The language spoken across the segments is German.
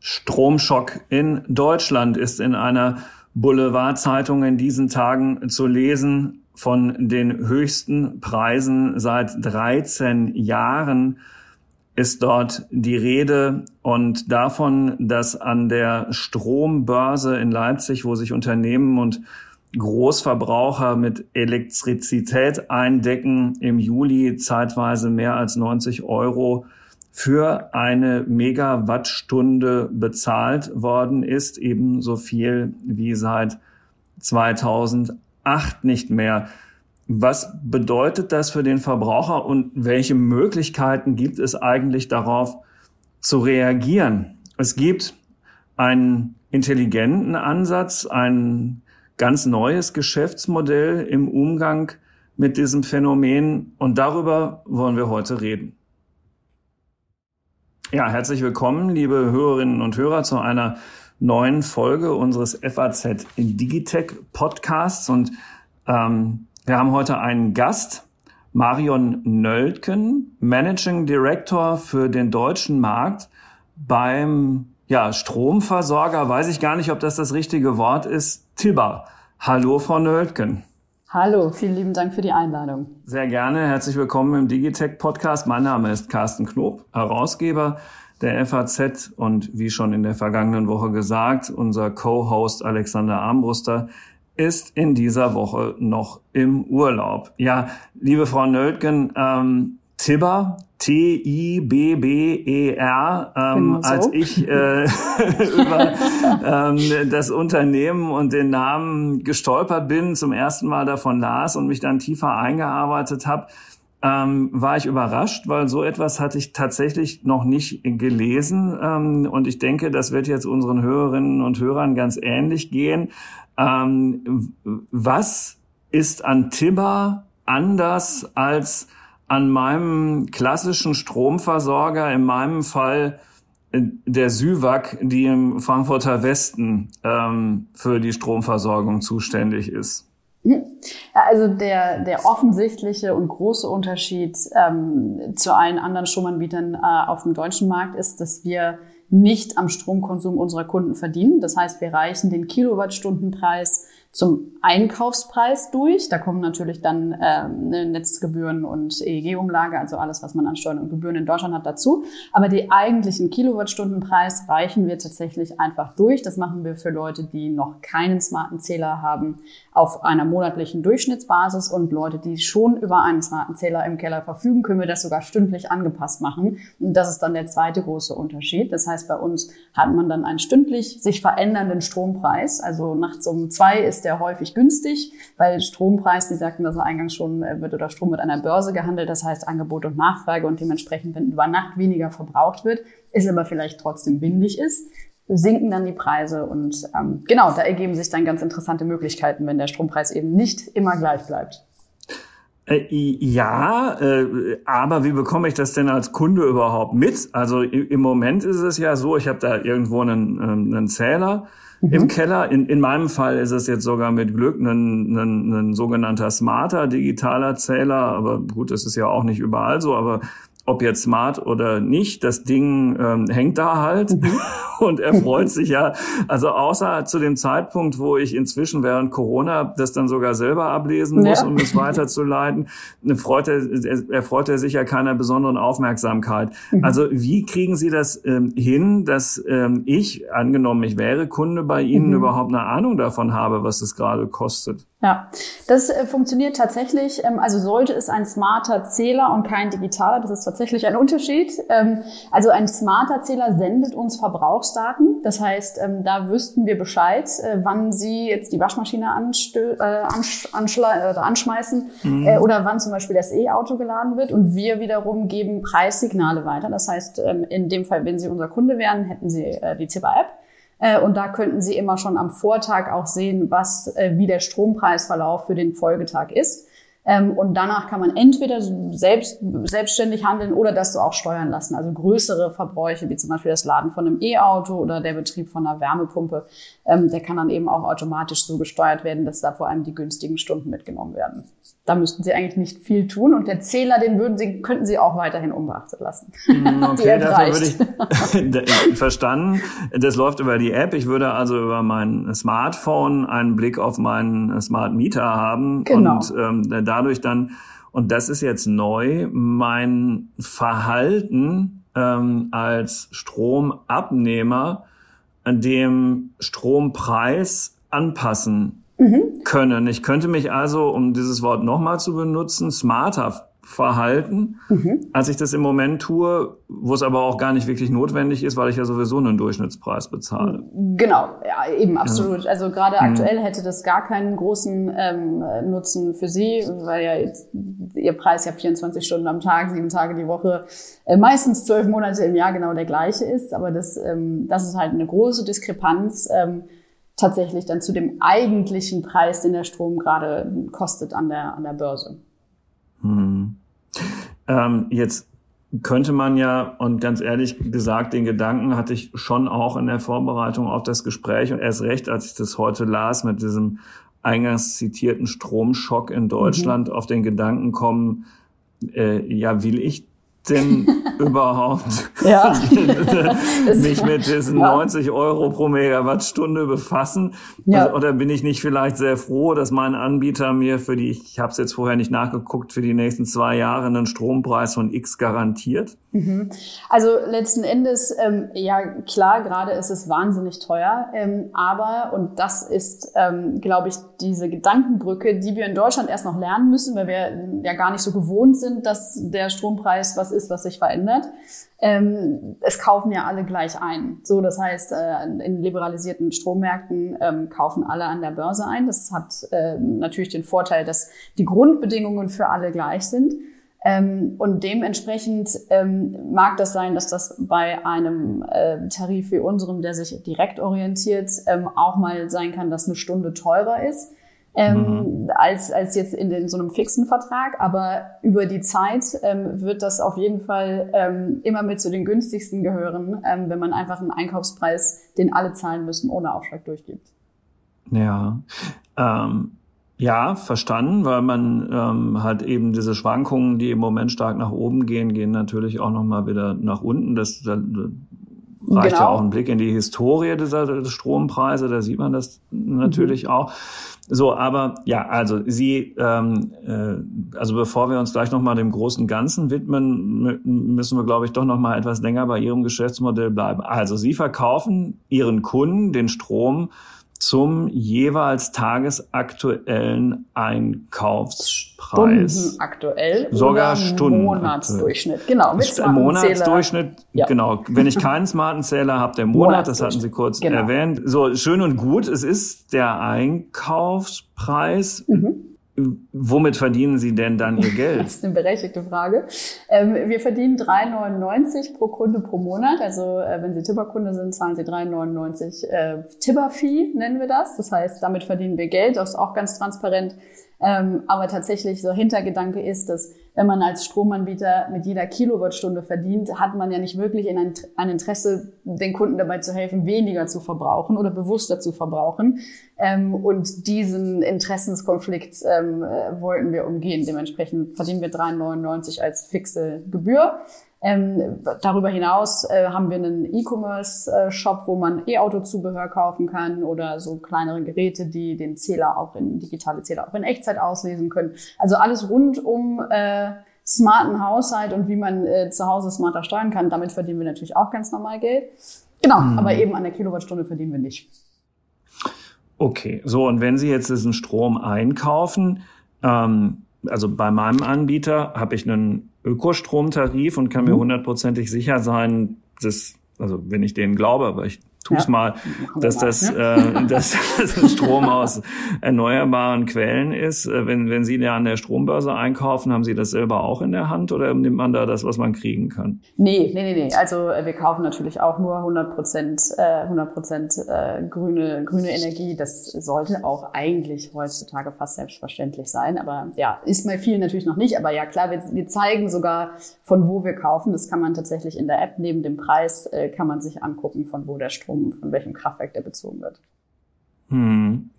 Stromschock in Deutschland ist in einer Boulevardzeitung in diesen Tagen zu lesen. Von den höchsten Preisen seit 13 Jahren ist dort die Rede. Und davon, dass an der Strombörse in Leipzig, wo sich Unternehmen und Großverbraucher mit Elektrizität eindecken, im Juli zeitweise mehr als 90 Euro für eine Megawattstunde bezahlt worden ist, ebenso viel wie seit 2008 nicht mehr. Was bedeutet das für den Verbraucher und welche Möglichkeiten gibt es eigentlich darauf zu reagieren? Es gibt einen intelligenten Ansatz, ein ganz neues Geschäftsmodell im Umgang mit diesem Phänomen und darüber wollen wir heute reden. Ja, herzlich willkommen, liebe Hörerinnen und Hörer, zu einer neuen Folge unseres FAZ Digitech Podcasts. Und ähm, wir haben heute einen Gast, Marion Nöldken, Managing Director für den deutschen Markt beim ja, Stromversorger, weiß ich gar nicht, ob das das richtige Wort ist, Tibber. Hallo, Frau Nöldken. Hallo, vielen lieben Dank für die Einladung. Sehr gerne. Herzlich willkommen im Digitech Podcast. Mein Name ist Carsten Knob, Herausgeber der FAZ und wie schon in der vergangenen Woche gesagt, unser Co-Host Alexander Armbruster ist in dieser Woche noch im Urlaub. Ja, liebe Frau Nöldgen, ähm, Tibber, T-I-B-B-E-R, ähm, so. als ich äh, über ähm, das Unternehmen und den Namen gestolpert bin, zum ersten Mal davon las und mich dann tiefer eingearbeitet habe, ähm, war ich überrascht, weil so etwas hatte ich tatsächlich noch nicht gelesen. Ähm, und ich denke, das wird jetzt unseren Hörerinnen und Hörern ganz ähnlich gehen. Ähm, was ist an Tibber anders als an meinem klassischen Stromversorger, in meinem Fall äh, der Süwag, die im Frankfurter Westen ähm, für die Stromversorgung zuständig ist. Mhm. Also der, der offensichtliche und große Unterschied ähm, zu allen anderen Stromanbietern äh, auf dem deutschen Markt ist, dass wir nicht am Stromkonsum unserer Kunden verdienen. Das heißt, wir reichen den Kilowattstundenpreis zum Einkaufspreis durch. Da kommen natürlich dann ähm, ne, Netzgebühren und EEG-Umlage, also alles, was man an Steuern und Gebühren in Deutschland hat, dazu. Aber die eigentlichen Kilowattstundenpreis reichen wir tatsächlich einfach durch. Das machen wir für Leute, die noch keinen smarten Zähler haben, auf einer monatlichen Durchschnittsbasis und Leute, die schon über einen smarten Zähler im Keller verfügen, können wir das sogar stündlich angepasst machen. Und das ist dann der zweite große Unterschied. Das heißt, bei uns hat man dann einen stündlich sich verändernden Strompreis. Also nachts um zwei ist ist der häufig günstig, weil Strompreis, die sagten das eingangs schon, äh, wird oder Strom mit einer Börse gehandelt, das heißt Angebot und Nachfrage und dementsprechend, wenn über Nacht weniger verbraucht wird, ist aber vielleicht trotzdem windig ist, sinken dann die Preise und ähm, genau, da ergeben sich dann ganz interessante Möglichkeiten, wenn der Strompreis eben nicht immer gleich bleibt. Äh, ja, äh, aber wie bekomme ich das denn als Kunde überhaupt mit? Also im Moment ist es ja so, ich habe da irgendwo einen, ähm, einen Zähler mhm. im Keller. In, in meinem Fall ist es jetzt sogar mit Glück ein, ein, ein sogenannter smarter digitaler Zähler. Aber gut, das ist ja auch nicht überall so. Aber ob jetzt smart oder nicht, das Ding ähm, hängt da halt mhm. und er freut sich ja. Also außer zu dem Zeitpunkt, wo ich inzwischen während Corona das dann sogar selber ablesen muss, ja. um es weiterzuleiten, freut er, er freut er sich ja keiner besonderen Aufmerksamkeit. Mhm. Also wie kriegen Sie das ähm, hin, dass ähm, ich, angenommen ich wäre Kunde bei Ihnen, mhm. überhaupt eine Ahnung davon habe, was es gerade kostet? Ja, das äh, funktioniert tatsächlich. Ähm, also sollte es ein smarter Zähler und kein digitaler, das ist tatsächlich ein Unterschied. Ähm, also ein smarter Zähler sendet uns Verbrauchsdaten. Das heißt, ähm, da wüssten wir Bescheid, äh, wann Sie jetzt die Waschmaschine äh, anschmeißen mhm. oder wann zum Beispiel das E-Auto geladen wird. Und wir wiederum geben Preissignale weiter. Das heißt, in dem Fall, wenn Sie unser Kunde wären, hätten Sie die Zipper-App. Äh, und da könnten Sie immer schon am Vortag auch sehen, was, äh, wie der Strompreisverlauf für den Folgetag ist. Ähm, und danach kann man entweder selbst, selbstständig handeln oder das so auch steuern lassen. Also größere Verbräuche, wie zum Beispiel das Laden von einem E-Auto oder der Betrieb von einer Wärmepumpe, ähm, der kann dann eben auch automatisch so gesteuert werden, dass da vor allem die günstigen Stunden mitgenommen werden. Da müssten Sie eigentlich nicht viel tun und der Zähler, den würden Sie, könnten Sie auch weiterhin unbeachtet lassen. Mm, okay, dafür würde ich verstanden. Das läuft über die App. Ich würde also über mein Smartphone einen Blick auf meinen Smart Meter haben genau. und ähm, dadurch dann und das ist jetzt neu mein Verhalten ähm, als Stromabnehmer dem Strompreis anpassen mhm. können. Ich könnte mich also, um dieses Wort nochmal zu benutzen, smarter verhalten, mhm. als ich das im Moment tue, wo es aber auch gar nicht wirklich notwendig ist, weil ich ja sowieso einen Durchschnittspreis bezahle. Genau, ja, eben absolut. Also gerade mhm. aktuell hätte das gar keinen großen ähm, Nutzen für Sie, weil ja jetzt Ihr Preis ja 24 Stunden am Tag, sieben Tage die Woche, äh, meistens zwölf Monate im Jahr genau der gleiche ist. Aber das, ähm, das ist halt eine große Diskrepanz. Ähm, tatsächlich dann zu dem eigentlichen Preis, den der Strom gerade kostet an der, an der Börse. Hm. Ähm, jetzt könnte man ja, und ganz ehrlich gesagt, den Gedanken hatte ich schon auch in der Vorbereitung auf das Gespräch und erst recht, als ich das heute las mit diesem eingangs zitierten Stromschock in Deutschland, mhm. auf den Gedanken kommen, äh, ja, will ich denn überhaupt ja. mich mit diesen ja. 90 Euro pro Megawattstunde befassen? Ja. Also, oder bin ich nicht vielleicht sehr froh, dass mein Anbieter mir für die, ich habe es jetzt vorher nicht nachgeguckt, für die nächsten zwei Jahre einen Strompreis von X garantiert? Mhm. Also letzten Endes, ähm, ja klar, gerade ist es wahnsinnig teuer, ähm, aber, und das ist, ähm, glaube ich, diese Gedankenbrücke, die wir in Deutschland erst noch lernen müssen, weil wir ja gar nicht so gewohnt sind, dass der Strompreis was ist, was sich verändert. Ähm, es kaufen ja alle gleich ein. So, das heißt, äh, in liberalisierten Strommärkten ähm, kaufen alle an der Börse ein. Das hat äh, natürlich den Vorteil, dass die Grundbedingungen für alle gleich sind. Ähm, und dementsprechend ähm, mag das sein, dass das bei einem äh, Tarif wie unserem, der sich direkt orientiert, ähm, auch mal sein kann, dass eine Stunde teurer ist. Ähm, mhm. als, als jetzt in den, so einem fixen Vertrag. Aber über die Zeit ähm, wird das auf jeden Fall ähm, immer mit zu den günstigsten gehören, wenn man einfach einen Einkaufspreis, den alle zahlen müssen, ohne Aufschlag durchgibt. Ja. Ähm, ja, verstanden, weil man ähm, halt eben diese Schwankungen, die im Moment stark nach oben gehen, gehen natürlich auch nochmal wieder nach unten. Das, das reicht genau. ja auch ein Blick in die Historie dieser Strompreise, da sieht man das natürlich mhm. auch. So, aber ja, also Sie, ähm, äh, also bevor wir uns gleich nochmal dem großen Ganzen widmen, müssen wir, glaube ich, doch nochmal etwas länger bei Ihrem Geschäftsmodell bleiben. Also Sie verkaufen Ihren Kunden den Strom zum jeweils tagesaktuellen Einkaufspreis. Stundenaktuell sogar Stunden Monatsdurchschnitt. Genau, mit Monatsdurchschnitt. Ja. Genau. Wenn ich keinen smarten Zähler habe, der Monat, das hatten Sie kurz genau. erwähnt. So schön und gut. Es ist der Einkaufspreis. Mhm. Womit verdienen Sie denn dann Ihr Geld? Das ist eine berechtigte Frage. Ähm, wir verdienen 3,99 pro Kunde pro Monat. Also äh, wenn Sie Tibber-Kunde sind, zahlen Sie 3,99 äh, Tibber-Fee, nennen wir das. Das heißt, damit verdienen wir Geld. Das ist auch ganz transparent. Ähm, aber tatsächlich so Hintergedanke ist, dass wenn man als Stromanbieter mit jeder Kilowattstunde verdient, hat man ja nicht wirklich ein, Interesse, den Kunden dabei zu helfen, weniger zu verbrauchen oder bewusster zu verbrauchen. Ähm, und diesen Interessenskonflikt ähm, äh, wollten wir umgehen. Dementsprechend verdienen wir 3,99 als fixe Gebühr. Ähm, darüber hinaus äh, haben wir einen E-Commerce-Shop, wo man E-Auto-Zubehör kaufen kann oder so kleinere Geräte, die den Zähler auch in digitale Zähler auch in Echtzeit auslesen können. Also alles rund um äh, smarten Haushalt und wie man äh, zu Hause smarter steuern kann. Damit verdienen wir natürlich auch ganz normal Geld. Genau, mhm. aber eben an der Kilowattstunde verdienen wir nicht. Okay, so und wenn Sie jetzt diesen Strom einkaufen, ähm, also bei meinem Anbieter habe ich einen Ökostromtarif und kann mir mhm. hundertprozentig sicher sein, dass, also wenn ich denen glaube, aber ich tu's ja, mal, dass mal, das, ne? äh, dass das Strom aus erneuerbaren Quellen ist. Äh, wenn, wenn Sie ja an der Strombörse einkaufen, haben Sie das selber auch in der Hand oder nimmt man da das, was man kriegen kann? Nee, nee, nee, nee. Also äh, wir kaufen natürlich auch nur 100 Prozent, äh, 100 Prozent äh, grüne, grüne Energie. Das sollte auch eigentlich heutzutage fast selbstverständlich sein. Aber ja, ist bei vielen natürlich noch nicht. Aber ja, klar, wir, wir zeigen sogar, von wo wir kaufen. Das kann man tatsächlich in der App neben dem Preis, äh, kann man sich angucken, von wo der Strom Strom, von welchem Kraftwerk der bezogen wird. Hm.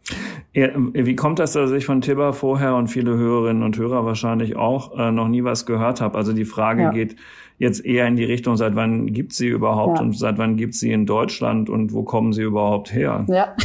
Wie kommt das, dass ich von Tibber vorher und viele Hörerinnen und Hörer wahrscheinlich auch äh, noch nie was gehört habe? Also die Frage ja. geht jetzt eher in die Richtung, seit wann gibt sie überhaupt ja. und seit wann gibt sie in Deutschland und wo kommen sie überhaupt her? Ja,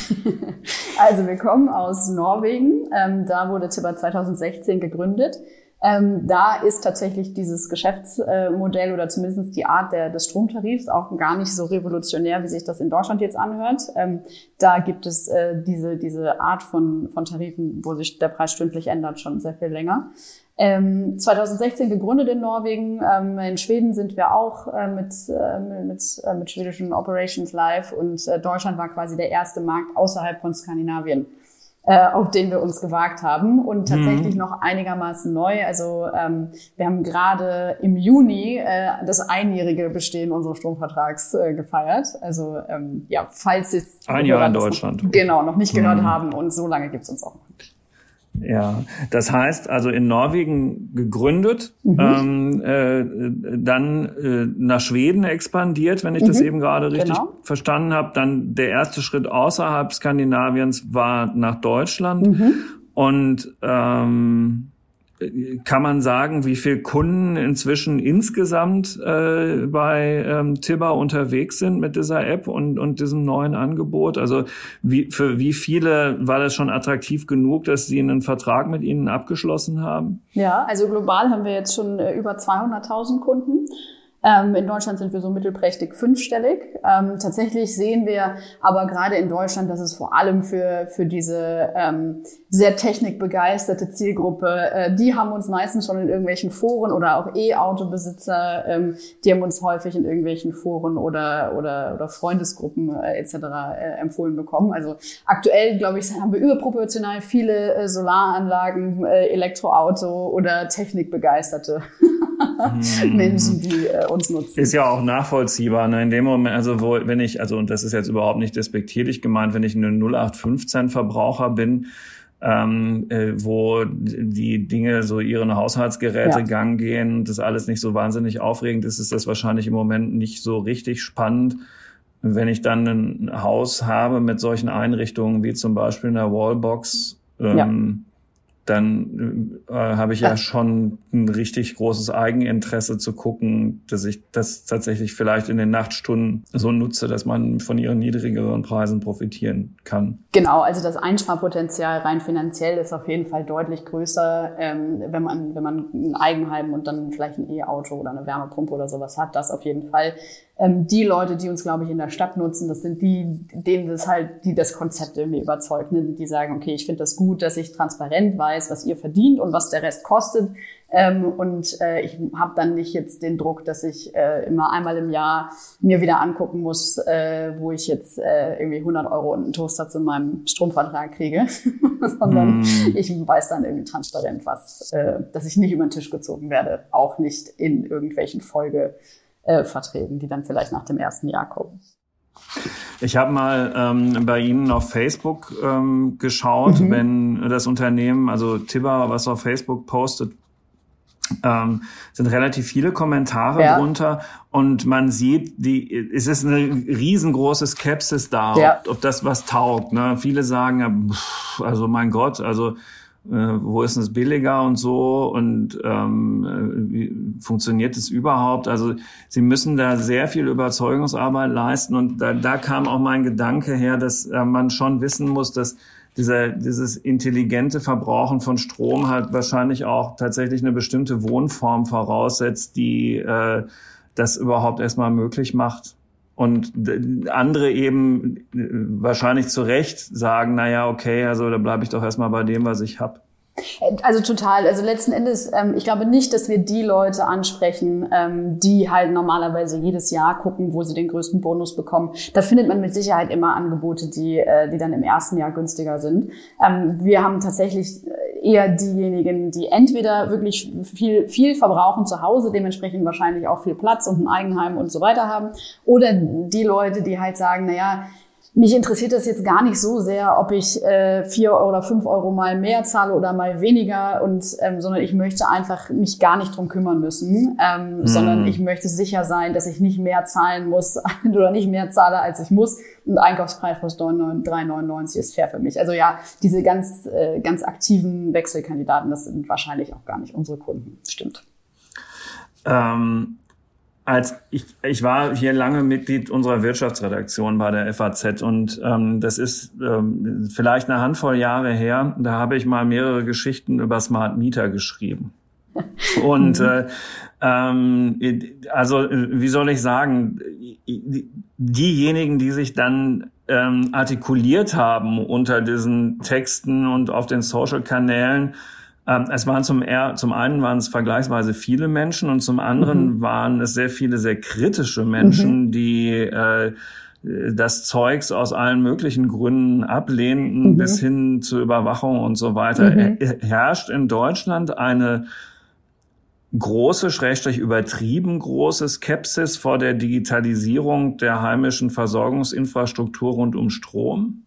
also wir kommen aus Norwegen. Ähm, da wurde Tibber 2016 gegründet. Ähm, da ist tatsächlich dieses Geschäftsmodell oder zumindest die Art der, des Stromtarifs auch gar nicht so revolutionär, wie sich das in Deutschland jetzt anhört. Ähm, da gibt es äh, diese, diese Art von, von Tarifen, wo sich der Preis stündlich ändert, schon sehr viel länger. Ähm, 2016 gegründet in Norwegen. Ähm, in Schweden sind wir auch äh, mit, äh, mit, äh, mit schwedischen Operations live und äh, Deutschland war quasi der erste Markt außerhalb von Skandinavien äh, auf den wir uns gewagt haben und tatsächlich mhm. noch einigermaßen neu. Also ähm, wir haben gerade im Juni äh, das einjährige Bestehen unseres Stromvertrags äh, gefeiert. Also ähm, ja, falls Sie ein Jahr in Deutschland noch, genau noch nicht gehört mhm. haben und so lange gibt's uns auch noch nicht. Ja, das heißt also in Norwegen gegründet, mhm. ähm, äh, dann äh, nach Schweden expandiert, wenn ich mhm. das eben gerade richtig genau. verstanden habe. Dann der erste Schritt außerhalb Skandinaviens war nach Deutschland mhm. und ähm, kann man sagen, wie viele Kunden inzwischen insgesamt äh, bei ähm, Tibber unterwegs sind mit dieser App und, und diesem neuen Angebot? Also wie, für wie viele war das schon attraktiv genug, dass Sie einen Vertrag mit Ihnen abgeschlossen haben? Ja, also global haben wir jetzt schon äh, über 200.000 Kunden. Ähm, in Deutschland sind wir so mittelprächtig fünfstellig. Ähm, tatsächlich sehen wir aber gerade in Deutschland, dass es vor allem für, für diese ähm, sehr technikbegeisterte Zielgruppe, äh, die haben uns meistens schon in irgendwelchen Foren oder auch E-Autobesitzer, ähm, die haben uns häufig in irgendwelchen Foren oder, oder, oder Freundesgruppen äh, etc. Äh, empfohlen bekommen. Also aktuell, glaube ich, haben wir überproportional viele äh, Solaranlagen, äh, Elektroauto oder Technikbegeisterte hm. Menschen, die äh, uns nutzen. Ist ja auch nachvollziehbar. Ne? In dem Moment, also wo, wenn ich, also und das ist jetzt überhaupt nicht despektierlich gemeint, wenn ich ein 0815 Verbraucher bin, ähm, äh, wo die Dinge so ihren Haushaltsgeräte ja. gang gehen, das alles nicht so wahnsinnig aufregend ist, ist das wahrscheinlich im Moment nicht so richtig spannend. Wenn ich dann ein Haus habe mit solchen Einrichtungen wie zum Beispiel einer Wallbox, ähm, ja dann äh, habe ich ja. schon ein richtig großes Eigeninteresse zu gucken, dass ich das tatsächlich vielleicht in den Nachtstunden so nutze, dass man von ihren niedrigeren Preisen profitieren kann. Genau, also das Einsparpotenzial rein finanziell ist auf jeden Fall deutlich größer, ähm, wenn man wenn man ein Eigenheim und dann vielleicht ein E-Auto oder eine Wärmepumpe oder sowas hat, das auf jeden Fall ähm, die Leute, die uns, glaube ich, in der Stadt nutzen, das sind die, denen das halt, die das Konzept irgendwie überzeugt, ne? die sagen, okay, ich finde das gut, dass ich transparent weiß, was ihr verdient und was der Rest kostet. Ähm, und äh, ich habe dann nicht jetzt den Druck, dass ich äh, immer einmal im Jahr mir wieder angucken muss, äh, wo ich jetzt äh, irgendwie 100 Euro und einen Toaster zu meinem Stromvertrag kriege, sondern mm. ich weiß dann irgendwie transparent was, äh, dass ich nicht über den Tisch gezogen werde, auch nicht in irgendwelchen Folge äh, Verträgen, die dann vielleicht nach dem ersten Jahr kommen. Ich habe mal ähm, bei Ihnen auf Facebook ähm, geschaut, mhm. wenn das Unternehmen, also Tibber, was auf Facebook postet, ähm, sind relativ viele Kommentare ja. drunter und man sieht, die, es ist eine riesengroße Skepsis da, ja. ob, ob, das was taugt. Ne? Viele sagen, pff, also mein Gott, also wo ist es billiger und so und ähm, äh, wie funktioniert es überhaupt? Also sie müssen da sehr viel Überzeugungsarbeit leisten und da, da kam auch mein Gedanke her, dass äh, man schon wissen muss, dass dieser, dieses intelligente Verbrauchen von Strom halt wahrscheinlich auch tatsächlich eine bestimmte Wohnform voraussetzt, die äh, das überhaupt erstmal möglich macht. Und andere eben äh, wahrscheinlich zu Recht sagen, na ja, okay, also da bleibe ich doch erstmal bei dem, was ich hab. Also total. Also letzten Endes, ähm, ich glaube nicht, dass wir die Leute ansprechen, ähm, die halt normalerweise jedes Jahr gucken, wo sie den größten Bonus bekommen. Da findet man mit Sicherheit immer Angebote, die, äh, die dann im ersten Jahr günstiger sind. Ähm, wir haben tatsächlich eher diejenigen, die entweder wirklich viel, viel verbrauchen zu Hause, dementsprechend wahrscheinlich auch viel Platz und ein Eigenheim und so weiter haben, oder die Leute, die halt sagen, na ja, mich interessiert das jetzt gar nicht so sehr, ob ich äh, vier oder fünf Euro mal mehr zahle oder mal weniger, und ähm, sondern ich möchte einfach mich gar nicht drum kümmern müssen, ähm, mm. sondern ich möchte sicher sein, dass ich nicht mehr zahlen muss oder nicht mehr zahle, als ich muss. Und Einkaufspreis plus 3,99 ist fair für mich. Also ja, diese ganz äh, ganz aktiven Wechselkandidaten, das sind wahrscheinlich auch gar nicht unsere Kunden. Stimmt. Ähm als ich, ich war hier lange Mitglied unserer Wirtschaftsredaktion bei der FAZ und ähm, das ist ähm, vielleicht eine Handvoll Jahre her. Da habe ich mal mehrere Geschichten über Smart Meter geschrieben. Und äh, ähm, also wie soll ich sagen, diejenigen, die sich dann ähm, artikuliert haben unter diesen Texten und auf den Social-Kanälen, es waren zum, zum einen waren es vergleichsweise viele Menschen und zum anderen mhm. waren es sehr viele sehr kritische Menschen, mhm. die äh, das Zeugs aus allen möglichen Gründen ablehnten, mhm. bis hin zur Überwachung und so weiter. Mhm. Herrscht in Deutschland eine große, schrägstrich übertrieben große Skepsis vor der Digitalisierung der heimischen Versorgungsinfrastruktur rund um Strom?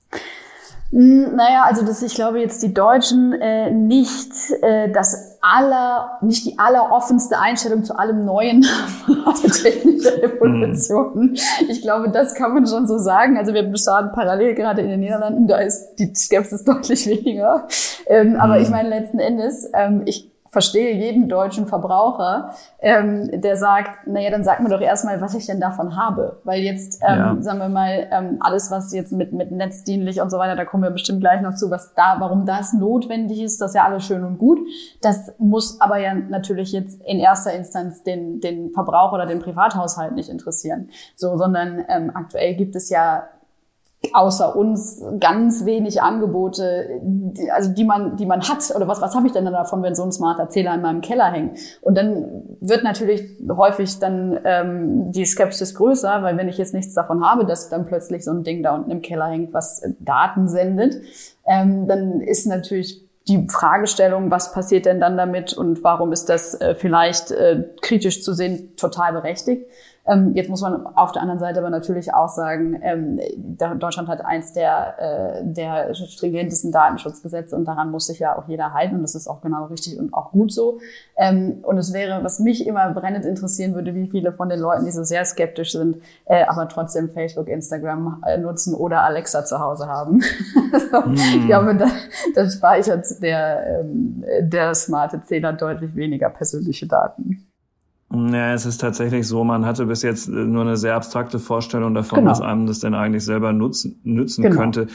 Hm, naja, also dass ich glaube jetzt die Deutschen äh, nicht äh, das aller, nicht die alleroffenste Einstellung zu allem Neuen technische Evolution. Mhm. Ich glaube, das kann man schon so sagen. Also wir beschaden parallel gerade in den Niederlanden, da ist die Skepsis deutlich weniger. Ähm, aber ich hm. meine letzten Endes, ähm, ich verstehe jeden deutschen Verbraucher, ähm, der sagt, naja, dann sag mir doch erstmal, was ich denn davon habe. Weil jetzt, ähm, ja. sagen wir mal, ähm, alles, was jetzt mit, mit netzdienlich und so weiter, da kommen wir bestimmt gleich noch zu, was da, warum das notwendig ist, das ist ja alles schön und gut. Das muss aber ja natürlich jetzt in erster Instanz den, den Verbraucher oder den Privathaushalt nicht interessieren. So, sondern ähm, aktuell gibt es ja außer uns ganz wenig Angebote, die, also die man, die man hat. Oder was, was habe ich denn davon, wenn so ein smarter Zähler in meinem Keller hängt? Und dann wird natürlich häufig dann ähm, die Skepsis größer, weil wenn ich jetzt nichts davon habe, dass dann plötzlich so ein Ding da unten im Keller hängt, was Daten sendet, ähm, dann ist natürlich die Fragestellung, was passiert denn dann damit und warum ist das äh, vielleicht äh, kritisch zu sehen, total berechtigt. Ähm, jetzt muss man auf der anderen Seite aber natürlich auch sagen, ähm, Deutschland hat eins der, äh, der stringentesten Datenschutzgesetze und daran muss sich ja auch jeder halten und das ist auch genau richtig und auch gut so. Ähm, und es wäre, was mich immer brennend interessieren würde, wie viele von den Leuten, die so sehr skeptisch sind, äh, aber trotzdem Facebook, Instagram äh, nutzen oder Alexa zu Hause haben. so, mm. Ich glaube, da, da speichert der, ähm, der smarte Zähler deutlich weniger persönliche Daten. Ja, es ist tatsächlich so, man hatte bis jetzt äh, nur eine sehr abstrakte Vorstellung davon, genau. was einem das denn eigentlich selber nutzen, nützen genau. könnte.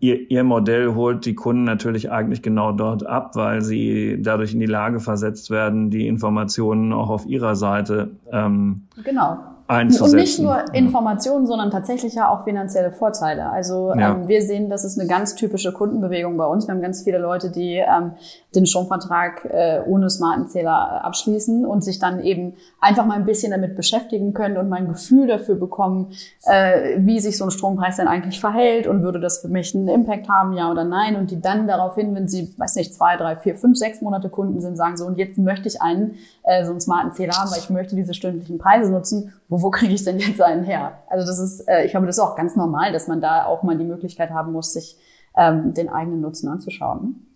Ihr, ihr Modell holt die Kunden natürlich eigentlich genau dort ab, weil sie dadurch in die Lage versetzt werden, die Informationen auch auf ihrer Seite ähm, genau einzusetzen. Und nicht nur Informationen, sondern tatsächlich ja auch finanzielle Vorteile. Also ja. ähm, wir sehen, das ist eine ganz typische Kundenbewegung bei uns. Wir haben ganz viele Leute, die ähm, den Stromvertrag äh, ohne smarten Zähler äh, abschließen und sich dann eben einfach mal ein bisschen damit beschäftigen können und mal ein Gefühl dafür bekommen, äh, wie sich so ein Strompreis denn eigentlich verhält und würde das für mich einen Impact haben, ja oder nein. Und die dann daraufhin, wenn sie, weiß nicht, zwei, drei, vier, fünf, sechs Monate Kunden sind, sagen so, und jetzt möchte ich einen äh, so einen smarten Zähler haben, weil ich möchte diese stündlichen Preise nutzen. Wo, wo kriege ich denn jetzt einen her? Also das ist, äh, ich glaube, das ist auch ganz normal, dass man da auch mal die Möglichkeit haben muss, sich ähm, den eigenen Nutzen anzuschauen.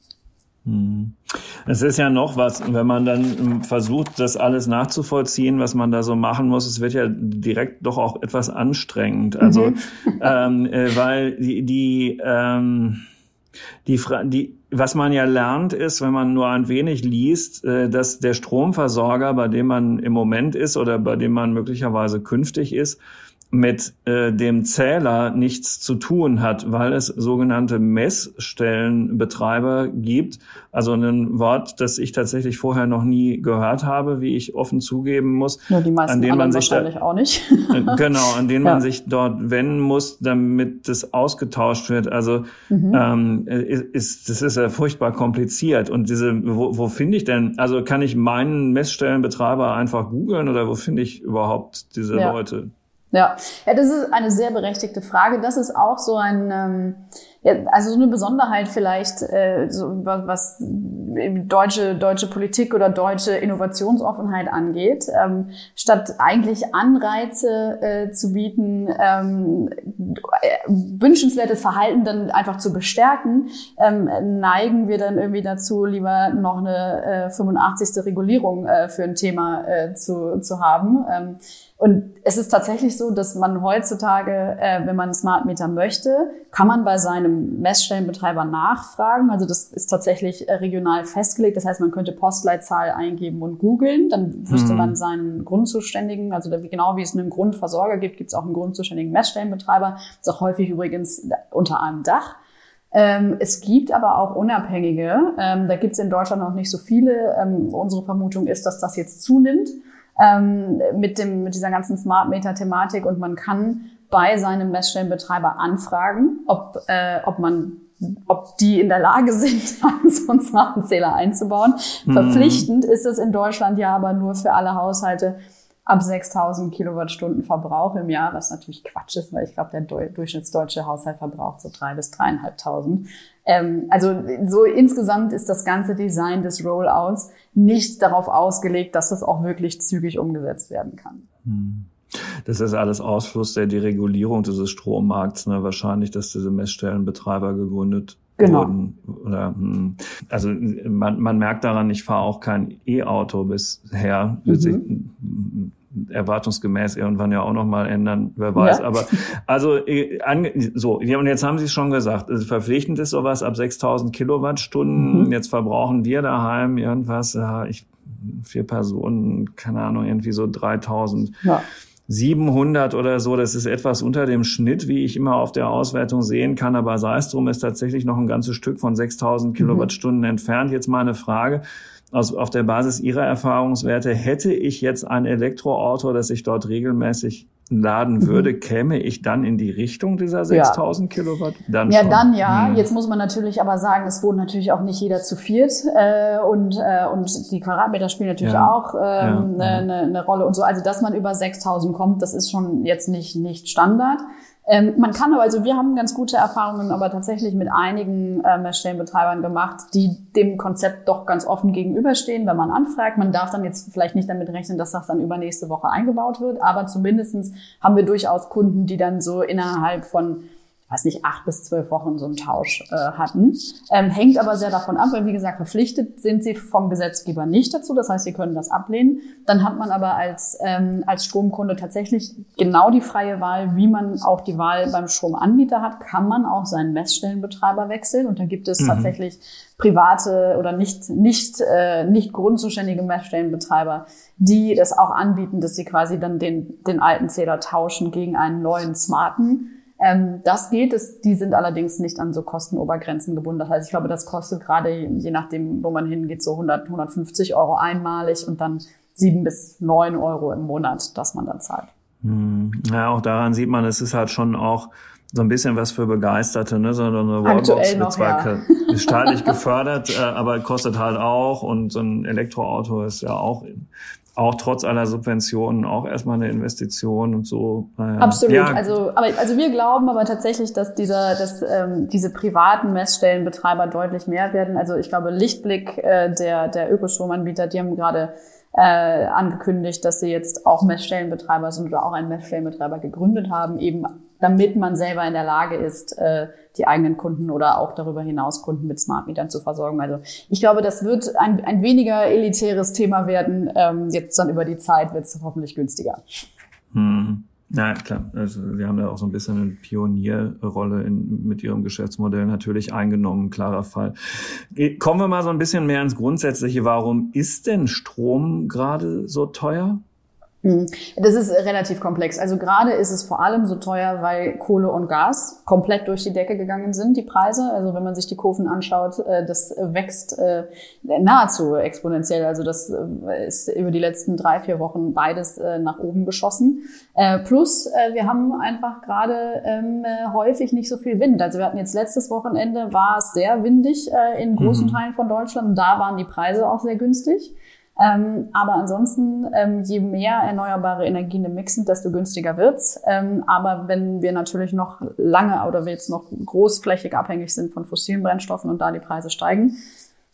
Hm. Es ist ja noch was, wenn man dann ähm, versucht, das alles nachzuvollziehen, was man da so machen muss. Es wird ja direkt doch auch etwas anstrengend. Also, mhm. ähm, äh, weil die, die, ähm, die, die, was man ja lernt, ist, wenn man nur ein wenig liest, äh, dass der Stromversorger, bei dem man im Moment ist oder bei dem man möglicherweise künftig ist, mit äh, dem Zähler nichts zu tun hat, weil es sogenannte Messstellenbetreiber gibt. Also ein Wort, das ich tatsächlich vorher noch nie gehört habe, wie ich offen zugeben muss. Ja, die meisten an denen man sich wahrscheinlich da, auch nicht. genau, an denen ja. man sich dort wenden muss, damit das ausgetauscht wird. Also mhm. ähm, ist das ist ja furchtbar kompliziert. Und diese, wo, wo finde ich denn? Also kann ich meinen Messstellenbetreiber einfach googeln oder wo finde ich überhaupt diese ja. Leute? Ja. ja, das ist eine sehr berechtigte Frage. Das ist auch so ein, ähm, ja, also so eine Besonderheit vielleicht, äh, so, was deutsche, deutsche Politik oder deutsche Innovationsoffenheit angeht. Ähm, statt eigentlich Anreize äh, zu bieten, ähm, wünschenswertes Verhalten dann einfach zu bestärken, ähm, neigen wir dann irgendwie dazu, lieber noch eine äh, 85. Regulierung äh, für ein Thema äh, zu, zu haben. Ähm, und es ist tatsächlich so, dass man heutzutage, äh, wenn man einen Smart Meter möchte, kann man bei seinem Messstellenbetreiber nachfragen. Also das ist tatsächlich äh, regional festgelegt. Das heißt, man könnte Postleitzahl eingeben und googeln. Dann wüsste mhm. man seinen Grundzuständigen, also genau wie es einen Grundversorger gibt, gibt es auch einen grundzuständigen Messstellenbetreiber. Das ist auch häufig übrigens unter einem Dach. Ähm, es gibt aber auch Unabhängige. Ähm, da gibt es in Deutschland noch nicht so viele. Ähm, unsere Vermutung ist, dass das jetzt zunimmt ähm, mit, dem, mit dieser ganzen Smart Meter Thematik und man kann bei seinem Messstellenbetreiber anfragen, ob, äh, ob man ob die in der Lage sind, so einen smarten Zähler einzubauen. Mhm. Verpflichtend ist es in Deutschland ja aber nur für alle Haushalte ab 6000 Kilowattstunden Verbrauch im Jahr, was natürlich Quatsch ist, weil ich glaube, der durchschnittsdeutsche Haushalt verbraucht so drei bis dreieinhalbtausend. Ähm, also so insgesamt ist das ganze Design des Rollouts nicht darauf ausgelegt, dass das auch wirklich zügig umgesetzt werden kann. Hm. Das ist alles Ausfluss der Deregulierung dieses Strommarkts, ne? wahrscheinlich, dass diese Messstellenbetreiber gegründet genau. wurden. Oder, hm. Also man, man merkt daran, ich fahre auch kein E-Auto bisher. Mhm erwartungsgemäß irgendwann ja auch noch mal ändern, wer weiß. Ja. Aber also äh, so, und jetzt haben Sie es schon gesagt, also verpflichtend ist sowas ab 6000 Kilowattstunden. Mhm. Jetzt verbrauchen wir daheim irgendwas, ja, ich, vier Personen, keine Ahnung, irgendwie so 3000. Ja. 700 oder so, das ist etwas unter dem Schnitt, wie ich immer auf der Auswertung sehen kann, aber sei es drum, ist tatsächlich noch ein ganzes Stück von 6000 mhm. Kilowattstunden entfernt. Jetzt mal eine Frage aus, auf der Basis Ihrer Erfahrungswerte, hätte ich jetzt ein Elektroauto, das ich dort regelmäßig laden mhm. würde, mhm. käme ich dann in die Richtung dieser 6000 ja. Kilowatt? Dann ja, schon. dann ja. Hm. Jetzt muss man natürlich aber sagen, es wohnt natürlich auch nicht jeder zu viert äh, und, äh, und die Quadratmeter spielen natürlich ja. auch ähm, ja. eine, eine Rolle und so. Also, dass man über 6000 kommt, das ist schon jetzt nicht, nicht Standard. Ähm, man kann aber, also wir haben ganz gute Erfahrungen, aber tatsächlich mit einigen ähm, Stellenbetreibern gemacht, die dem Konzept doch ganz offen gegenüberstehen, wenn man anfragt. Man darf dann jetzt vielleicht nicht damit rechnen, dass das dann übernächste Woche eingebaut wird, aber zumindestens haben wir durchaus Kunden, die dann so innerhalb von weiß nicht, acht bis zwölf Wochen so einen Tausch äh, hatten. Ähm, hängt aber sehr davon ab, weil wie gesagt, verpflichtet sind sie vom Gesetzgeber nicht dazu. Das heißt, sie können das ablehnen. Dann hat man aber als, ähm, als Stromkunde tatsächlich genau die freie Wahl, wie man auch die Wahl beim Stromanbieter hat, kann man auch seinen Messstellenbetreiber wechseln. Und da gibt es mhm. tatsächlich private oder nicht, nicht, äh, nicht grundzuständige Messstellenbetreiber, die das auch anbieten, dass sie quasi dann den, den alten Zähler tauschen gegen einen neuen smarten ähm, das geht, es, die sind allerdings nicht an so Kostenobergrenzen gebunden. Das heißt, ich glaube, das kostet gerade, je nachdem, wo man hingeht, so 100, 150 Euro einmalig und dann sieben bis neun Euro im Monat, dass man dann zahlt. Hm. Ja, auch daran sieht man, es ist halt schon auch so ein bisschen was für Begeisterte, ne? So eine Wallbox wird zwar ja. staatlich gefördert, äh, aber kostet halt auch und so ein Elektroauto ist ja auch auch trotz aller Subventionen auch erstmal eine Investition und so. Naja. Absolut. Ja. Also, aber, also wir glauben aber tatsächlich, dass dieser, dass ähm, diese privaten Messstellenbetreiber deutlich mehr werden. Also ich glaube, Lichtblick, äh, der, der Ökostromanbieter, die haben gerade äh, angekündigt, dass sie jetzt auch Messstellenbetreiber sind oder auch einen Messstellenbetreiber gegründet haben, eben damit man selber in der Lage ist, äh, die eigenen Kunden oder auch darüber hinaus Kunden mit Smart Metern zu versorgen. Also ich glaube, das wird ein, ein weniger elitäres Thema werden. Ähm, jetzt dann über die Zeit wird es hoffentlich günstiger. Hm. Ja, klar. Also, Sie haben da auch so ein bisschen eine Pionierrolle in, mit Ihrem Geschäftsmodell natürlich eingenommen, klarer Fall. Kommen wir mal so ein bisschen mehr ins Grundsätzliche. Warum ist denn Strom gerade so teuer? Mhm. Das ist relativ komplex. Also gerade ist es vor allem so teuer, weil Kohle und Gas komplett durch die Decke gegangen sind, die Preise. Also wenn man sich die Kurven anschaut, äh, das wächst äh, nahezu exponentiell. Also das äh, ist über die letzten drei, vier Wochen beides nach oben geschossen. Plus wir haben einfach gerade ähm, häufig nicht so viel Wind. Also wir hatten jetzt letztes Wochenende, war es sehr windig in großen mhm. Teilen von Deutschland und da waren die Preise auch sehr günstig. Ähm, aber ansonsten, ähm, je mehr erneuerbare Energien im Mix sind, desto günstiger wird's. Ähm, aber wenn wir natürlich noch lange oder wir jetzt noch großflächig abhängig sind von fossilen Brennstoffen und da die Preise steigen,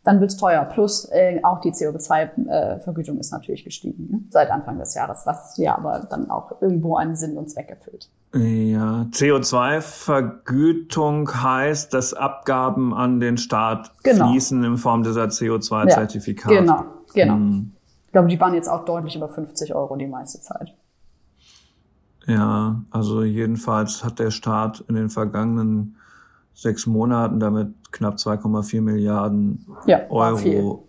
dann wird's teuer. Plus äh, auch die CO2-Vergütung äh, ist natürlich gestiegen ne? seit Anfang des Jahres, was ja aber dann auch irgendwo einen Sinn und Zweck erfüllt. Ja, CO2-Vergütung heißt, dass Abgaben an den Staat genau. fließen in Form dieser CO2-Zertifikate. Ja, genau. Genau. Hm. Ich glaube, die waren jetzt auch deutlich über 50 Euro die meiste Zeit. Ja, also jedenfalls hat der Staat in den vergangenen sechs Monaten damit knapp 2,4 Milliarden ja, Euro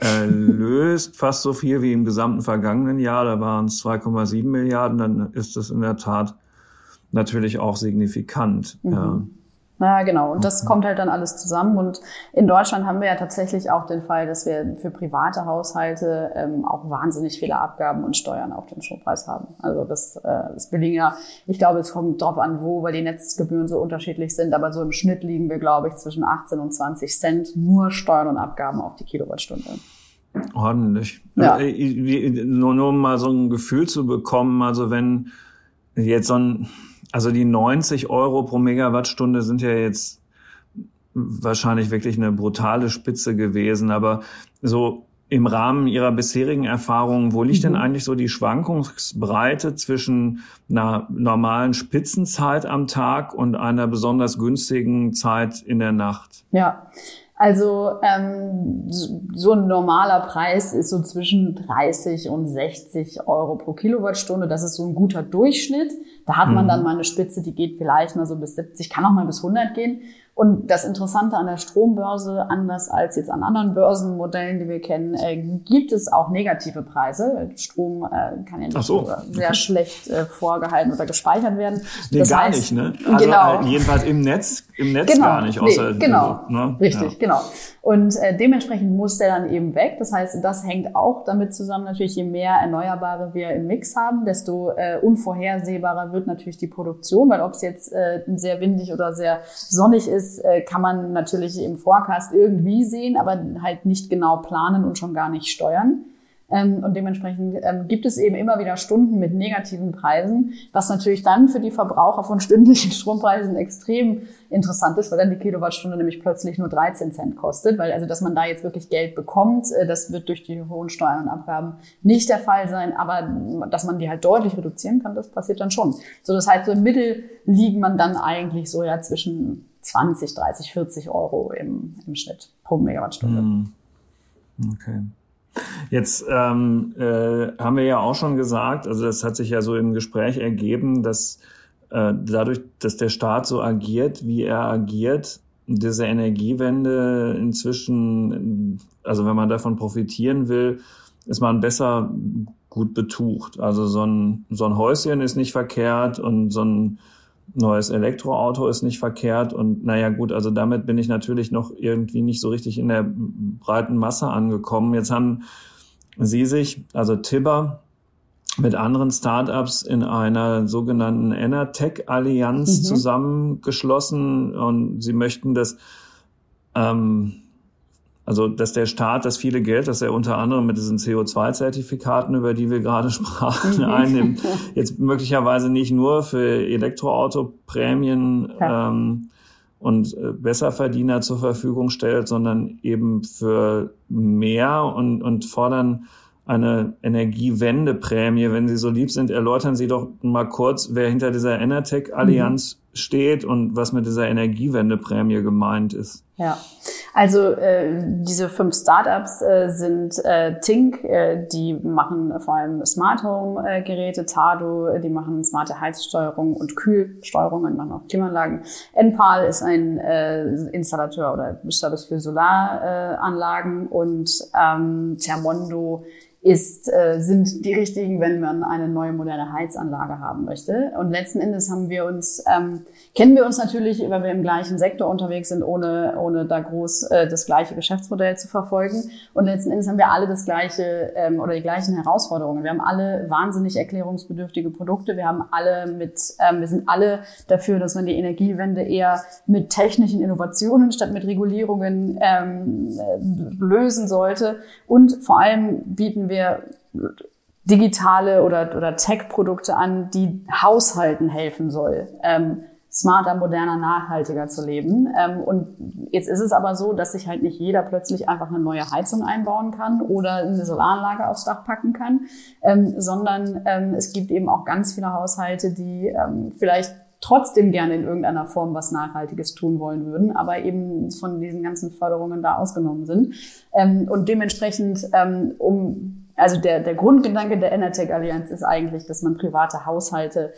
erlöst. Fast so viel wie im gesamten vergangenen Jahr. Da waren es 2,7 Milliarden. Dann ist es in der Tat natürlich auch signifikant. Mhm. Ja. Ja, genau. Und das kommt halt dann alles zusammen. Und in Deutschland haben wir ja tatsächlich auch den Fall, dass wir für private Haushalte ähm, auch wahnsinnig viele Abgaben und Steuern auf den Strompreis haben. Also das, äh, das belegen ja, ich glaube, es kommt drauf an, wo, weil die Netzgebühren so unterschiedlich sind. Aber so im Schnitt liegen wir, glaube ich, zwischen 18 und 20 Cent nur Steuern und Abgaben auf die Kilowattstunde. Ordentlich. Ja. Äh, nur, nur um mal so ein Gefühl zu bekommen, also wenn jetzt so ein also die 90 Euro pro Megawattstunde sind ja jetzt wahrscheinlich wirklich eine brutale Spitze gewesen, aber so im Rahmen Ihrer bisherigen Erfahrungen, wo liegt mhm. denn eigentlich so die Schwankungsbreite zwischen einer normalen Spitzenzeit am Tag und einer besonders günstigen Zeit in der Nacht? Ja, also ähm, so ein normaler Preis ist so zwischen 30 und 60 Euro pro Kilowattstunde. Das ist so ein guter Durchschnitt. Da hat man dann mhm. mal eine Spitze, die geht vielleicht mal so bis 70, kann auch mal bis 100 gehen. Und das Interessante an der Strombörse, anders als jetzt an anderen Börsenmodellen, die wir kennen, äh, gibt es auch negative Preise. Strom äh, kann ja nicht so. sehr okay. schlecht äh, vorgehalten oder gespeichert werden. Nee, das gar heißt, nicht, ne? Also genau. Äh, jedenfalls im Netz, im Netz genau. gar nicht. Außer, nee, genau, also, ne? richtig, ja. genau. Und äh, dementsprechend muss der dann eben weg. Das heißt, das hängt auch damit zusammen, natürlich, je mehr Erneuerbare wir im Mix haben, desto äh, unvorhersehbarer wird natürlich die Produktion, weil ob es jetzt äh, sehr windig oder sehr sonnig ist, äh, kann man natürlich im Forecast irgendwie sehen, aber halt nicht genau planen und schon gar nicht steuern. Ähm, und dementsprechend ähm, gibt es eben immer wieder Stunden mit negativen Preisen, was natürlich dann für die Verbraucher von stündlichen Strompreisen extrem interessant ist, weil dann die Kilowattstunde nämlich plötzlich nur 13 Cent kostet, weil also, dass man da jetzt wirklich Geld bekommt, äh, das wird durch die hohen Steuern und Abgaben nicht der Fall sein, aber dass man die halt deutlich reduzieren kann, das passiert dann schon. So, das heißt, so im Mittel liegt man dann eigentlich so ja zwischen 20, 30, 40 Euro im, im Schnitt pro Megawattstunde. Hm. Okay. Jetzt ähm, äh, haben wir ja auch schon gesagt, also das hat sich ja so im Gespräch ergeben, dass äh, dadurch, dass der Staat so agiert, wie er agiert, diese Energiewende inzwischen, also wenn man davon profitieren will, ist man besser gut betucht. Also so ein, so ein Häuschen ist nicht verkehrt und so ein neues Elektroauto ist nicht verkehrt. Und naja gut, also damit bin ich natürlich noch irgendwie nicht so richtig in der breiten Masse angekommen. Jetzt haben Sie sich, also Tibber, mit anderen Startups in einer sogenannten Enertech-Allianz mhm. zusammengeschlossen und sie möchten das ähm, also, dass der Staat das viele Geld, das er unter anderem mit diesen CO2-Zertifikaten, über die wir gerade sprachen, mhm. einnimmt, jetzt möglicherweise nicht nur für Elektroautoprämien ähm, und äh, Besserverdiener zur Verfügung stellt, sondern eben für mehr und, und fordern eine Energiewendeprämie. Wenn Sie so lieb sind, erläutern Sie doch mal kurz, wer hinter dieser Enertech-Allianz. Steht und was mit dieser Energiewendeprämie gemeint ist. Ja, also äh, diese fünf Startups äh, sind äh, Tink, äh, die machen vor allem Smart Home äh, Geräte, Tado, die machen smarte Heizsteuerung und Kühlsteuerung und machen auch Klimaanlagen. Enpal ist ein äh, Installateur oder Service für Solaranlagen äh, und ähm, Thermondo ist, äh, sind die richtigen, wenn man eine neue moderne Heizanlage haben möchte. Und letzten Endes haben wir uns, ähm, kennen wir uns natürlich, weil wir im gleichen Sektor unterwegs sind, ohne, ohne da groß äh, das gleiche Geschäftsmodell zu verfolgen. Und letzten Endes haben wir alle das gleiche ähm, oder die gleichen Herausforderungen. Wir haben alle wahnsinnig erklärungsbedürftige Produkte. Wir haben alle mit, ähm, wir sind alle dafür, dass man die Energiewende eher mit technischen Innovationen statt mit Regulierungen ähm, äh, lösen sollte. Und vor allem bieten wir wir digitale oder, oder Tech-Produkte an, die Haushalten helfen soll, ähm, smarter, moderner, nachhaltiger zu leben. Ähm, und jetzt ist es aber so, dass sich halt nicht jeder plötzlich einfach eine neue Heizung einbauen kann oder eine Solaranlage aufs Dach packen kann, ähm, sondern ähm, es gibt eben auch ganz viele Haushalte, die ähm, vielleicht trotzdem gerne in irgendeiner Form was Nachhaltiges tun wollen würden, aber eben von diesen ganzen Förderungen da ausgenommen sind. Ähm, und dementsprechend, ähm, um also der, der Grundgedanke der Enertech Allianz ist eigentlich, dass man private Haushalte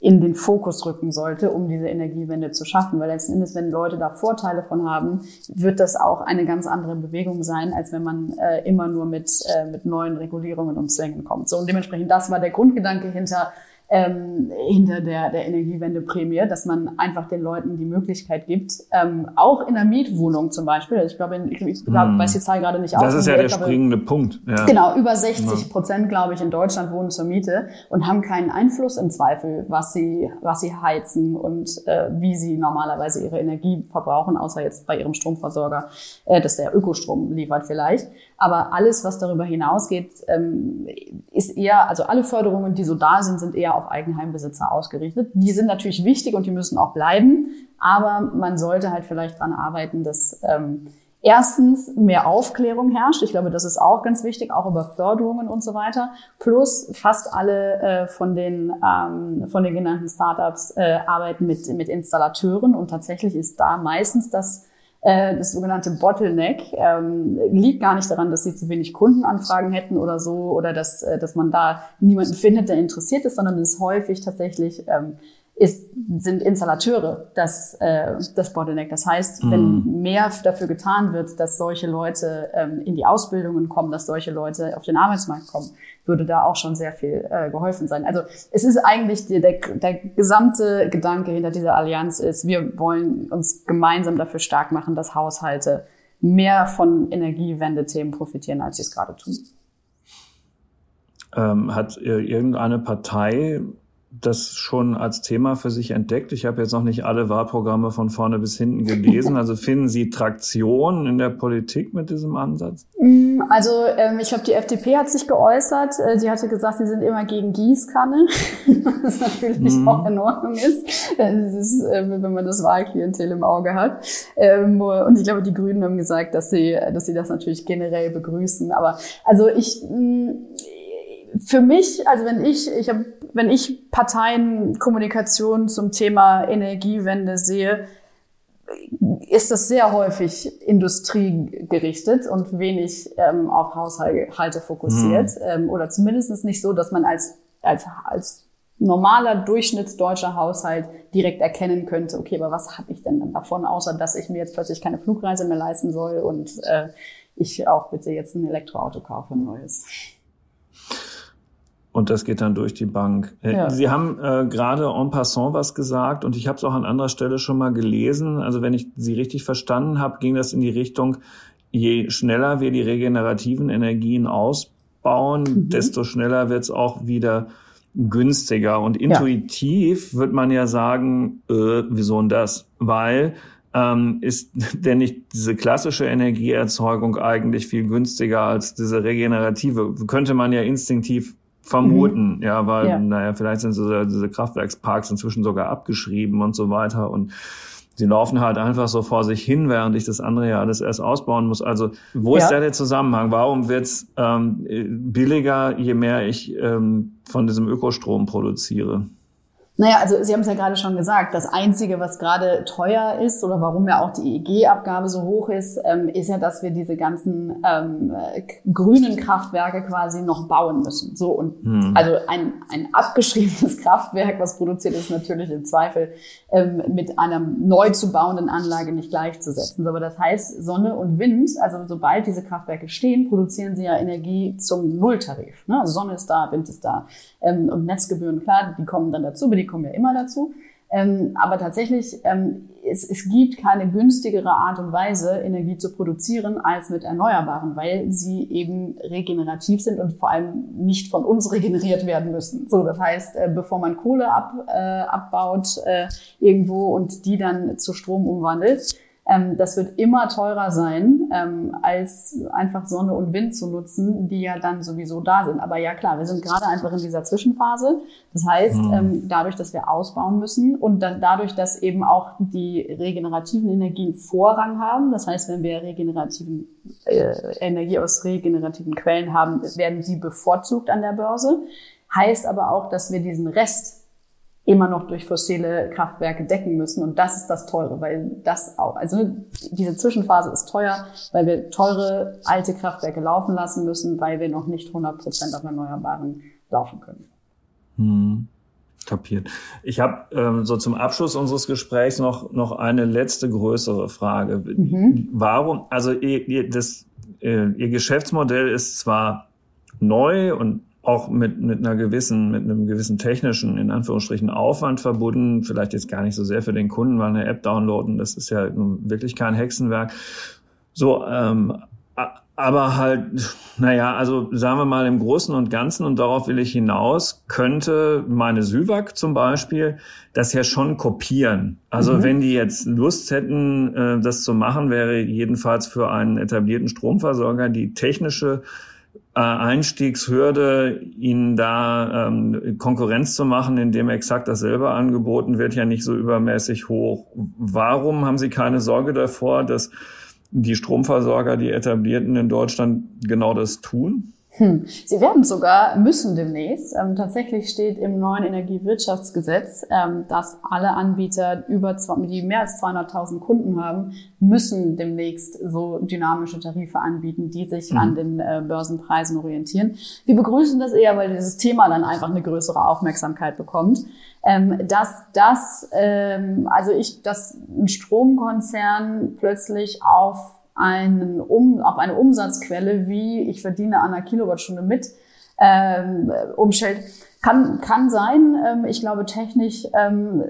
in den Fokus rücken sollte, um diese Energiewende zu schaffen. Weil letzten Endes, wenn Leute da Vorteile von haben, wird das auch eine ganz andere Bewegung sein, als wenn man äh, immer nur mit, äh, mit neuen Regulierungen und Zwängen kommt. So, und dementsprechend, das war der Grundgedanke hinter ähm, hinter der, der Energiewendeprämie, dass man einfach den Leuten die Möglichkeit gibt, ähm, auch in der Mietwohnung zum Beispiel, ich glaube, ich, ich glaub, weiß die Zahl gerade nicht aus. Das ist ja der glaube, springende Punkt. Ja. Genau, über 60 Prozent, glaube ich, in Deutschland wohnen zur Miete und haben keinen Einfluss im Zweifel, was sie, was sie heizen und äh, wie sie normalerweise ihre Energie verbrauchen, außer jetzt bei ihrem Stromversorger, äh, dass der Ökostrom liefert vielleicht. Aber alles, was darüber hinausgeht, ähm, ist eher, also alle Förderungen, die so da sind, sind eher auf Eigenheimbesitzer ausgerichtet. Die sind natürlich wichtig und die müssen auch bleiben. Aber man sollte halt vielleicht dran arbeiten, dass ähm, erstens mehr Aufklärung herrscht. Ich glaube, das ist auch ganz wichtig, auch über Förderungen und so weiter. Plus fast alle äh, von den ähm, von den genannten Startups äh, arbeiten mit mit Installateuren und tatsächlich ist da meistens das das sogenannte Bottleneck ähm, liegt gar nicht daran, dass sie zu wenig Kundenanfragen hätten oder so oder dass, äh, dass man da niemanden findet, der interessiert ist, sondern es ist häufig tatsächlich ähm, ist, sind Installateure das, äh, das Bottleneck. Das heißt, mhm. wenn mehr dafür getan wird, dass solche Leute ähm, in die Ausbildungen kommen, dass solche Leute auf den Arbeitsmarkt kommen, würde da auch schon sehr viel äh, geholfen sein. Also es ist eigentlich die, der, der gesamte Gedanke hinter dieser Allianz ist, wir wollen uns gemeinsam dafür stark machen, dass Haushalte mehr von Energiewende-Themen profitieren, als sie es gerade tun. Ähm, hat irgendeine Partei das schon als Thema für sich entdeckt. Ich habe jetzt noch nicht alle Wahlprogramme von vorne bis hinten gelesen. Also finden Sie Traktion in der Politik mit diesem Ansatz? Mm, also ähm, ich glaube, die FDP hat sich geäußert. Äh, sie hatte gesagt, sie sind immer gegen Gießkanne, was natürlich mhm. auch in Ordnung ist, ist äh, wenn man das Wahlklientel im Auge hat. Ähm, und ich glaube, die Grünen haben gesagt, dass sie, dass sie das natürlich generell begrüßen. Aber also ich mm, für mich, also wenn ich, ich habe, wenn ich Parteienkommunikation zum Thema Energiewende sehe, ist das sehr häufig industriegerichtet und wenig ähm, auf Haushalte fokussiert. Mhm. Ähm, oder zumindest nicht so, dass man als, als, als normaler durchschnittsdeutscher Haushalt direkt erkennen könnte, okay, aber was habe ich denn dann davon, außer dass ich mir jetzt plötzlich keine Flugreise mehr leisten soll und äh, ich auch bitte jetzt ein Elektroauto kaufe, ein neues. Und das geht dann durch die Bank. Äh, ja. Sie haben äh, gerade en passant was gesagt und ich habe es auch an anderer Stelle schon mal gelesen. Also wenn ich Sie richtig verstanden habe, ging das in die Richtung, je schneller wir die regenerativen Energien ausbauen, mhm. desto schneller wird es auch wieder günstiger. Und intuitiv ja. wird man ja sagen, äh, wieso denn das? Weil ähm, ist denn nicht diese klassische Energieerzeugung eigentlich viel günstiger als diese regenerative? Könnte man ja instinktiv vermuten, mhm. ja, weil, ja. naja, vielleicht sind diese, diese Kraftwerksparks inzwischen sogar abgeschrieben und so weiter und sie laufen halt einfach so vor sich hin, während ich das andere ja alles erst ausbauen muss. Also wo ja. ist da der Zusammenhang? Warum wird's ähm, billiger, je mehr ich ähm, von diesem Ökostrom produziere? Naja, also Sie haben es ja gerade schon gesagt, das Einzige, was gerade teuer ist oder warum ja auch die EEG-Abgabe so hoch ist, ähm, ist ja, dass wir diese ganzen ähm, grünen Kraftwerke quasi noch bauen müssen. So und hm. also ein, ein abgeschriebenes Kraftwerk, was produziert ist, natürlich im Zweifel ähm, mit einer neu zu bauenden Anlage nicht gleichzusetzen. Aber das heißt, Sonne und Wind, also sobald diese Kraftwerke stehen, produzieren sie ja Energie zum Nulltarif. Ne? Also Sonne ist da, Wind ist da ähm, und Netzgebühren, klar, die kommen dann dazu, aber die kommen ja immer dazu. Ähm, aber tatsächlich, ähm, es, es gibt keine günstigere Art und Weise, Energie zu produzieren als mit Erneuerbaren, weil sie eben regenerativ sind und vor allem nicht von uns regeneriert werden müssen. So, das heißt, äh, bevor man Kohle ab, äh, abbaut äh, irgendwo und die dann zu Strom umwandelt, das wird immer teurer sein, ähm, als einfach Sonne und Wind zu nutzen, die ja dann sowieso da sind. Aber ja klar, wir sind gerade einfach in dieser Zwischenphase. Das heißt, mhm. ähm, dadurch, dass wir ausbauen müssen und dann dadurch, dass eben auch die regenerativen Energien Vorrang haben, das heißt, wenn wir regenerativen äh, Energie aus regenerativen Quellen haben, werden die bevorzugt an der Börse. Heißt aber auch, dass wir diesen Rest immer noch durch fossile Kraftwerke decken müssen. Und das ist das Teure, weil das auch, also diese Zwischenphase ist teuer, weil wir teure alte Kraftwerke laufen lassen müssen, weil wir noch nicht 100 Prozent auf Erneuerbaren laufen können. Hm. Kapiert. Ich habe ähm, so zum Abschluss unseres Gesprächs noch noch eine letzte größere Frage. Mhm. Warum? Also ihr, ihr, das, äh, ihr Geschäftsmodell ist zwar neu und auch mit, mit einer gewissen, mit einem gewissen technischen, in Anführungsstrichen, Aufwand verbunden. Vielleicht jetzt gar nicht so sehr für den Kunden, weil eine App downloaden, das ist ja wirklich kein Hexenwerk. So, ähm, aber halt, naja, also sagen wir mal im Großen und Ganzen, und darauf will ich hinaus, könnte meine Syvac zum Beispiel das ja schon kopieren. Also mhm. wenn die jetzt Lust hätten, äh, das zu machen, wäre jedenfalls für einen etablierten Stromversorger die technische Einstiegshürde, ihnen da ähm, Konkurrenz zu machen, indem exakt dasselbe angeboten wird, ja nicht so übermäßig hoch. Warum haben Sie keine Sorge davor, dass die Stromversorger, die etablierten in Deutschland genau das tun? Hm. Sie werden sogar müssen demnächst. Ähm, tatsächlich steht im neuen Energiewirtschaftsgesetz, ähm, dass alle Anbieter über die mehr als 200.000 Kunden haben, müssen demnächst so dynamische Tarife anbieten, die sich mhm. an den äh, Börsenpreisen orientieren. Wir begrüßen das eher, weil dieses Thema dann einfach eine größere Aufmerksamkeit bekommt. Ähm, dass das, ähm, also ich, dass ein Stromkonzern plötzlich auf einen um, auf eine Umsatzquelle, wie ich verdiene an einer Kilowattstunde mit, ähm, umstellt. Kann, kann sein. Ähm, ich glaube, technisch ähm,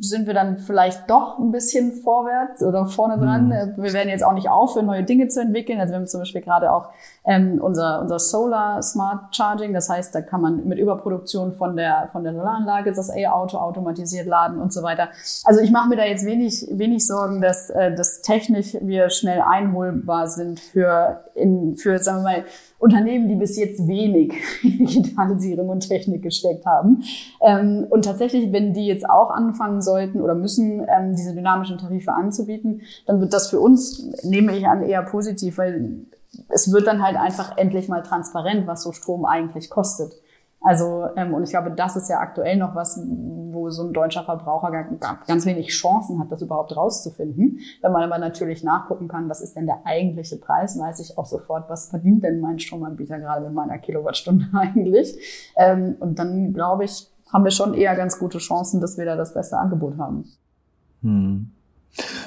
sind wir dann vielleicht doch ein bisschen vorwärts oder vorne dran. Mhm. Wir werden jetzt auch nicht aufhören, neue Dinge zu entwickeln. Also wir haben zum Beispiel gerade auch ähm, unser, unser Solar Smart Charging. Das heißt, da kann man mit Überproduktion von der, von der Solaranlage das E-Auto automatisiert laden und so weiter. Also ich mache mir da jetzt wenig, wenig Sorgen, dass, äh, dass technisch wir schnell einholbar sind für, in, für, sagen wir mal, Unternehmen, die bis jetzt wenig in Digitalisierung und Technik gesteckt haben. Ähm, und tatsächlich, wenn die jetzt auch anfangen sollten oder müssen, ähm, diese dynamischen Tarife anzubieten, dann wird das für uns, nehme ich an, eher positiv, weil es wird dann halt einfach endlich mal transparent, was so Strom eigentlich kostet. Also, ähm, und ich glaube, das ist ja aktuell noch was, wo so ein deutscher Verbraucher ganz wenig Chancen hat, das überhaupt rauszufinden. Wenn man aber natürlich nachgucken kann, was ist denn der eigentliche Preis, weiß ich auch sofort, was verdient denn mein Stromanbieter gerade mit meiner Kilowattstunde eigentlich. Ähm, und dann, glaube ich, haben wir schon eher ganz gute Chancen, dass wir da das beste Angebot haben. Hm.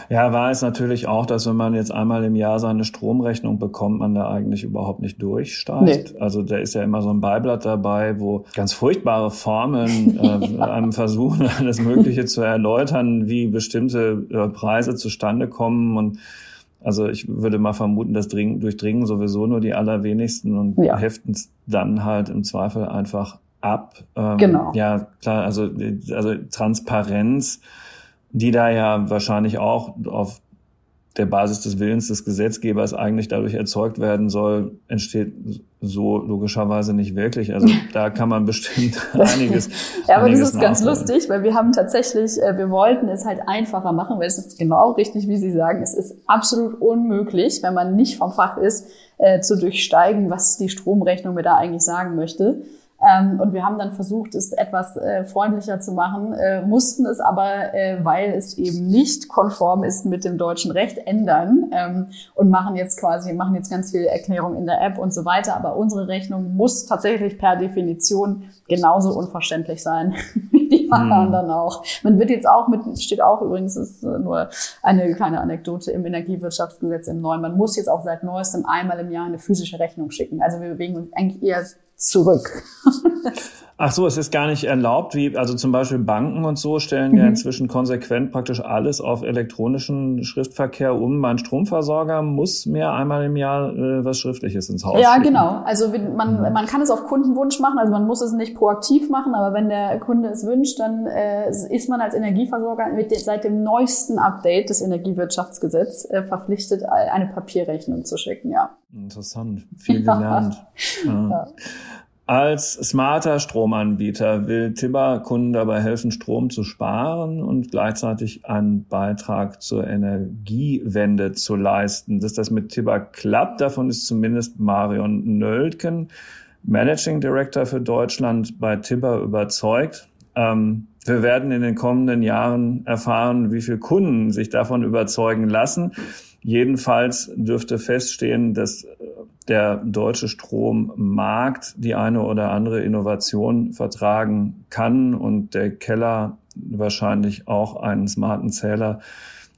Ja, war es natürlich auch, dass wenn man jetzt einmal im Jahr seine Stromrechnung bekommt, man da eigentlich überhaupt nicht durchsteigt. Nee. Also da ist ja immer so ein Beiblatt dabei, wo ganz furchtbare Formeln äh, einem versuchen, alles Mögliche zu erläutern, wie bestimmte äh, Preise zustande kommen und also ich würde mal vermuten, das dringen, durchdringen sowieso nur die allerwenigsten und ja. heften es dann halt im Zweifel einfach ab. Ähm, genau. Ja, klar, also, also Transparenz die da ja wahrscheinlich auch auf der Basis des Willens des Gesetzgebers eigentlich dadurch erzeugt werden soll, entsteht so logischerweise nicht wirklich. Also da kann man bestimmt einiges. ja, aber einiges das ist ganz lustig, weil wir haben tatsächlich, äh, wir wollten es halt einfacher machen, weil es ist genau richtig, wie Sie sagen, es ist absolut unmöglich, wenn man nicht vom Fach ist, äh, zu durchsteigen, was die Stromrechnung mir da eigentlich sagen möchte. Ähm, und wir haben dann versucht, es etwas äh, freundlicher zu machen, äh, mussten es aber, äh, weil es eben nicht konform ist mit dem deutschen Recht, ändern ähm, und machen jetzt quasi, machen jetzt ganz viel Erklärung in der App und so weiter. Aber unsere Rechnung muss tatsächlich per Definition genauso unverständlich sein wie die anderen hm. auch. Man wird jetzt auch mit, steht auch übrigens, ist nur eine kleine Anekdote im Energiewirtschaftsgesetz im Neuen. Man muss jetzt auch seit neuestem einmal im Jahr eine physische Rechnung schicken. Also wir bewegen uns eigentlich eher zurück. Ach so, es ist gar nicht erlaubt, wie, also zum Beispiel Banken und so stellen mhm. ja inzwischen konsequent praktisch alles auf elektronischen Schriftverkehr um. Mein Stromversorger muss mir einmal im Jahr äh, was Schriftliches ins Haus Ja, schicken. genau. Also man, mhm. man kann es auf Kundenwunsch machen, also man muss es nicht proaktiv machen, aber wenn der Kunde es wünscht, dann äh, ist man als Energieversorger mit den, seit dem neuesten Update des Energiewirtschaftsgesetzes äh, verpflichtet, eine Papierrechnung zu schicken, ja. Interessant, viel gelernt. ja. ja. Als smarter Stromanbieter will Tibber Kunden dabei helfen, Strom zu sparen und gleichzeitig einen Beitrag zur Energiewende zu leisten. Dass das mit Tibber klappt, davon ist zumindest Marion Nöldken, Managing Director für Deutschland bei Tibber, überzeugt. Ähm, wir werden in den kommenden Jahren erfahren, wie viele Kunden sich davon überzeugen lassen. Jedenfalls dürfte feststehen, dass der deutsche Strommarkt die eine oder andere Innovation vertragen kann und der Keller wahrscheinlich auch einen smarten Zähler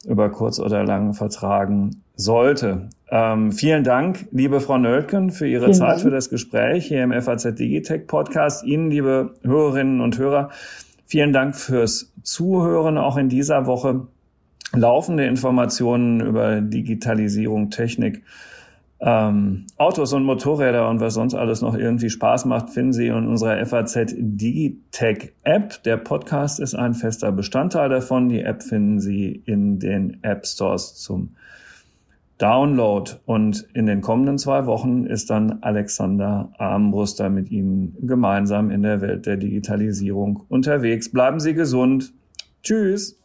über kurz oder lang vertragen sollte. Ähm, vielen Dank, liebe Frau Nölken, für Ihre vielen Zeit, Dank. für das Gespräch hier im FAZ Digitech Podcast. Ihnen, liebe Hörerinnen und Hörer, vielen Dank fürs Zuhören auch in dieser Woche laufende Informationen über Digitalisierung, Technik, ähm, Autos und Motorräder und was sonst alles noch irgendwie Spaß macht, finden Sie in unserer FAZ Digitech App. Der Podcast ist ein fester Bestandteil davon. Die App finden Sie in den App Stores zum Download. Und in den kommenden zwei Wochen ist dann Alexander Armbruster mit Ihnen gemeinsam in der Welt der Digitalisierung unterwegs. Bleiben Sie gesund. Tschüss.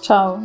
Ciao.